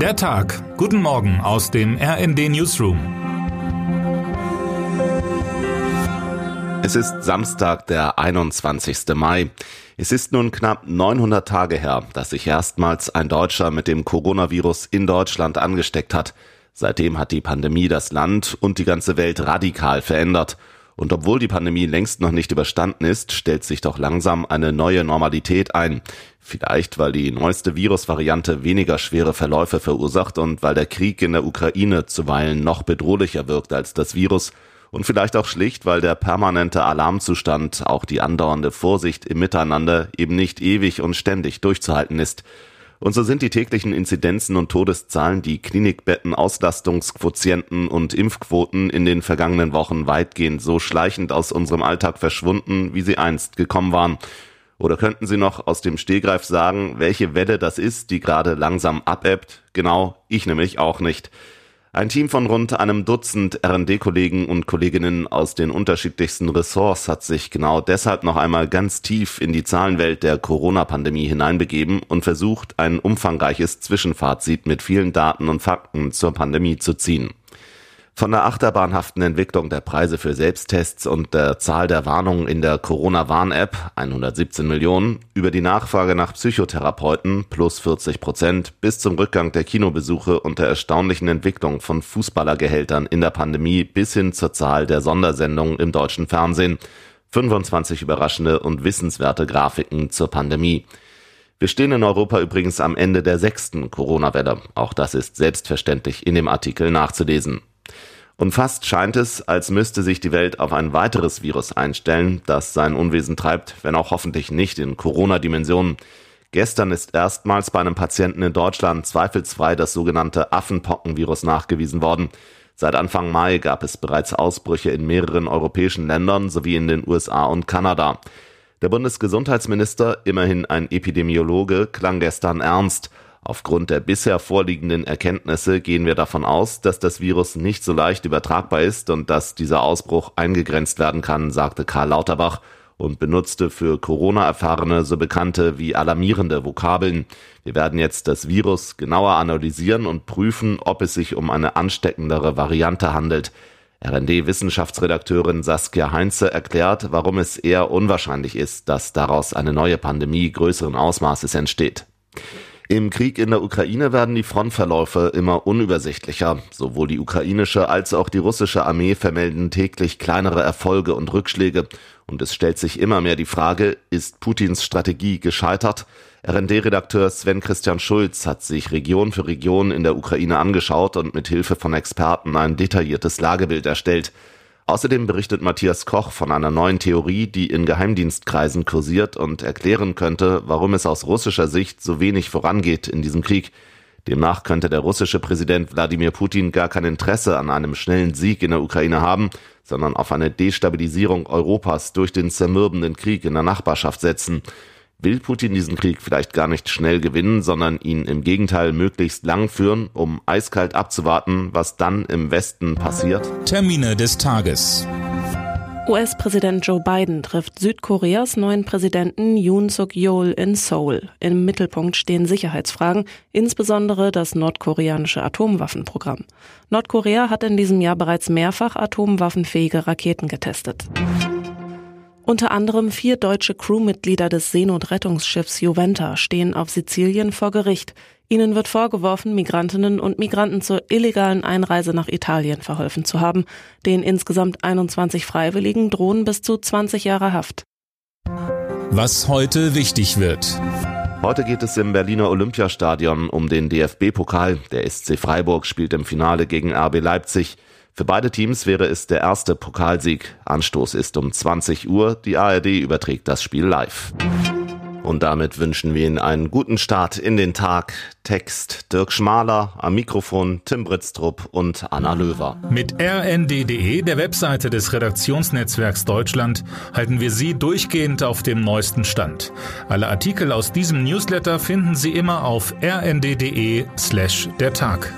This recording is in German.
Der Tag. Guten Morgen aus dem RND Newsroom. Es ist Samstag, der 21. Mai. Es ist nun knapp 900 Tage her, dass sich erstmals ein Deutscher mit dem Coronavirus in Deutschland angesteckt hat. Seitdem hat die Pandemie das Land und die ganze Welt radikal verändert. Und obwohl die Pandemie längst noch nicht überstanden ist, stellt sich doch langsam eine neue Normalität ein. Vielleicht, weil die neueste Virusvariante weniger schwere Verläufe verursacht und weil der Krieg in der Ukraine zuweilen noch bedrohlicher wirkt als das Virus. Und vielleicht auch schlicht, weil der permanente Alarmzustand, auch die andauernde Vorsicht im Miteinander eben nicht ewig und ständig durchzuhalten ist. Und so sind die täglichen Inzidenzen und Todeszahlen, die Klinikbetten, Auslastungsquotienten und Impfquoten in den vergangenen Wochen weitgehend so schleichend aus unserem Alltag verschwunden, wie sie einst gekommen waren. Oder könnten Sie noch aus dem Stehgreif sagen, welche Welle das ist, die gerade langsam abebbt? Genau, ich nämlich auch nicht. Ein Team von rund einem Dutzend R&D-Kollegen und Kolleginnen aus den unterschiedlichsten Ressorts hat sich genau deshalb noch einmal ganz tief in die Zahlenwelt der Corona-Pandemie hineinbegeben und versucht, ein umfangreiches Zwischenfazit mit vielen Daten und Fakten zur Pandemie zu ziehen. Von der achterbahnhaften Entwicklung der Preise für Selbsttests und der Zahl der Warnungen in der Corona-Warn-App 117 Millionen über die Nachfrage nach Psychotherapeuten plus 40 Prozent bis zum Rückgang der Kinobesuche und der erstaunlichen Entwicklung von Fußballergehältern in der Pandemie bis hin zur Zahl der Sondersendungen im deutschen Fernsehen. 25 überraschende und wissenswerte Grafiken zur Pandemie. Wir stehen in Europa übrigens am Ende der sechsten Corona-Welle. Auch das ist selbstverständlich in dem Artikel nachzulesen. Und fast scheint es, als müsste sich die Welt auf ein weiteres Virus einstellen, das sein Unwesen treibt, wenn auch hoffentlich nicht in Corona-Dimensionen. Gestern ist erstmals bei einem Patienten in Deutschland zweifelsfrei das sogenannte Affenpockenvirus nachgewiesen worden. Seit Anfang Mai gab es bereits Ausbrüche in mehreren europäischen Ländern sowie in den USA und Kanada. Der Bundesgesundheitsminister, immerhin ein Epidemiologe, klang gestern ernst. Aufgrund der bisher vorliegenden Erkenntnisse gehen wir davon aus, dass das Virus nicht so leicht übertragbar ist und dass dieser Ausbruch eingegrenzt werden kann, sagte Karl Lauterbach und benutzte für Corona-Erfahrene so bekannte wie alarmierende Vokabeln. Wir werden jetzt das Virus genauer analysieren und prüfen, ob es sich um eine ansteckendere Variante handelt. RND-Wissenschaftsredakteurin Saskia Heinze erklärt, warum es eher unwahrscheinlich ist, dass daraus eine neue Pandemie größeren Ausmaßes entsteht. Im Krieg in der Ukraine werden die Frontverläufe immer unübersichtlicher. Sowohl die ukrainische als auch die russische Armee vermelden täglich kleinere Erfolge und Rückschläge. Und es stellt sich immer mehr die Frage, ist Putins Strategie gescheitert? RND-Redakteur Sven Christian Schulz hat sich Region für Region in der Ukraine angeschaut und mit Hilfe von Experten ein detailliertes Lagebild erstellt. Außerdem berichtet Matthias Koch von einer neuen Theorie, die in Geheimdienstkreisen kursiert und erklären könnte, warum es aus russischer Sicht so wenig vorangeht in diesem Krieg. Demnach könnte der russische Präsident Wladimir Putin gar kein Interesse an einem schnellen Sieg in der Ukraine haben, sondern auf eine Destabilisierung Europas durch den zermürbenden Krieg in der Nachbarschaft setzen. Will Putin diesen Krieg vielleicht gar nicht schnell gewinnen, sondern ihn im Gegenteil möglichst lang führen, um eiskalt abzuwarten, was dann im Westen passiert? Termine des Tages. US-Präsident Joe Biden trifft Südkoreas neuen Präsidenten Yoon Suk-yeol in Seoul. Im Mittelpunkt stehen Sicherheitsfragen, insbesondere das nordkoreanische Atomwaffenprogramm. Nordkorea hat in diesem Jahr bereits mehrfach atomwaffenfähige Raketen getestet. Unter anderem vier deutsche Crewmitglieder des Seenotrettungsschiffs Juventa stehen auf Sizilien vor Gericht. Ihnen wird vorgeworfen, Migrantinnen und Migranten zur illegalen Einreise nach Italien verholfen zu haben. Den insgesamt 21 Freiwilligen drohen bis zu 20 Jahre Haft. Was heute wichtig wird. Heute geht es im Berliner Olympiastadion um den DFB-Pokal. Der SC Freiburg spielt im Finale gegen RB Leipzig. Für beide Teams wäre es der erste Pokalsieg. Anstoß ist um 20 Uhr. Die ARD überträgt das Spiel live. Und damit wünschen wir Ihnen einen guten Start in den Tag. Text Dirk Schmaler, am Mikrofon Tim Britztrup und Anna Löwer. Mit rnd.de, der Webseite des Redaktionsnetzwerks Deutschland, halten wir Sie durchgehend auf dem neuesten Stand. Alle Artikel aus diesem Newsletter finden Sie immer auf rnd.de slash der Tag.